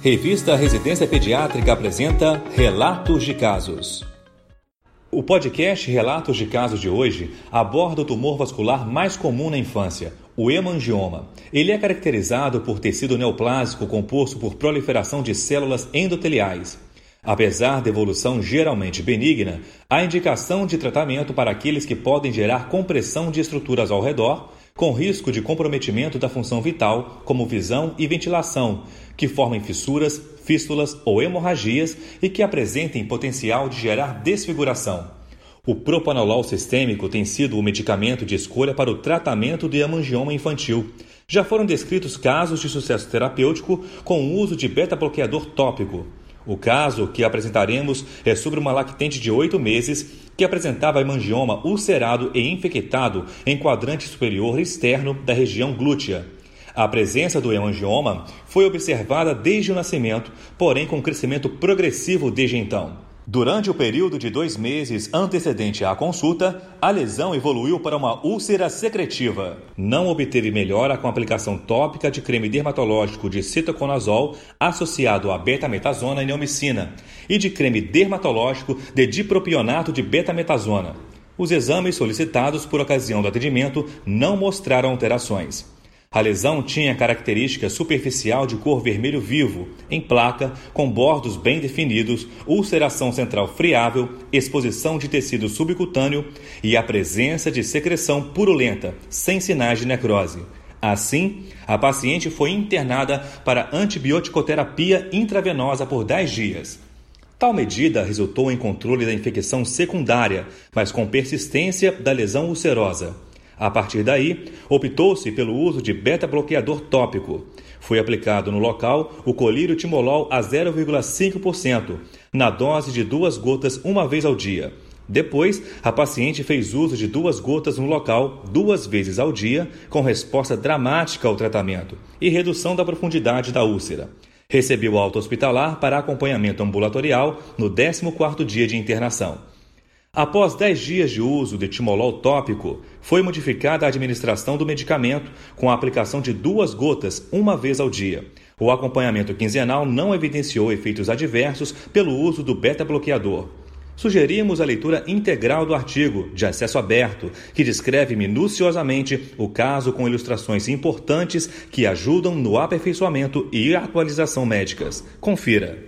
Revista Residência Pediátrica apresenta Relatos de Casos. O podcast Relatos de Casos de hoje aborda o tumor vascular mais comum na infância, o hemangioma. Ele é caracterizado por tecido neoplásico composto por proliferação de células endoteliais. Apesar da evolução geralmente benigna, há indicação de tratamento para aqueles que podem gerar compressão de estruturas ao redor, com risco de comprometimento da função vital, como visão e ventilação, que formem fissuras, fístulas ou hemorragias e que apresentem potencial de gerar desfiguração. O propanolol sistêmico tem sido o medicamento de escolha para o tratamento do hemangioma infantil. Já foram descritos casos de sucesso terapêutico com o uso de beta-bloqueador tópico. O caso que apresentaremos é sobre uma lactente de oito meses que apresentava hemangioma ulcerado e infectado em quadrante superior externo da região glútea. A presença do hemangioma foi observada desde o nascimento, porém com crescimento progressivo desde então. Durante o período de dois meses antecedente à consulta, a lesão evoluiu para uma úlcera secretiva. Não obteve melhora com a aplicação tópica de creme dermatológico de citoconazol associado a betametasona e neomicina e de creme dermatológico de dipropionato de betametasona. Os exames solicitados por ocasião do atendimento não mostraram alterações. A lesão tinha característica superficial de cor vermelho vivo, em placa, com bordos bem definidos, ulceração central friável, exposição de tecido subcutâneo e a presença de secreção purulenta, sem sinais de necrose. Assim, a paciente foi internada para antibioticoterapia intravenosa por 10 dias. Tal medida resultou em controle da infecção secundária, mas com persistência da lesão ulcerosa. A partir daí, optou-se pelo uso de beta-bloqueador tópico. Foi aplicado no local o colírio timolol a 0,5%, na dose de duas gotas uma vez ao dia. Depois, a paciente fez uso de duas gotas no local duas vezes ao dia, com resposta dramática ao tratamento e redução da profundidade da úlcera. Recebeu alta hospitalar para acompanhamento ambulatorial no 14º dia de internação. Após 10 dias de uso de timolol tópico, foi modificada a administração do medicamento com a aplicação de duas gotas uma vez ao dia. O acompanhamento quinzenal não evidenciou efeitos adversos pelo uso do beta-bloqueador. Sugerimos a leitura integral do artigo, de acesso aberto, que descreve minuciosamente o caso com ilustrações importantes que ajudam no aperfeiçoamento e atualização médicas. Confira.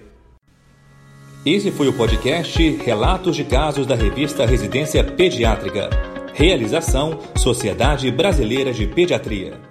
Esse foi o podcast Relatos de Casos da revista Residência Pediátrica. Realização Sociedade Brasileira de Pediatria.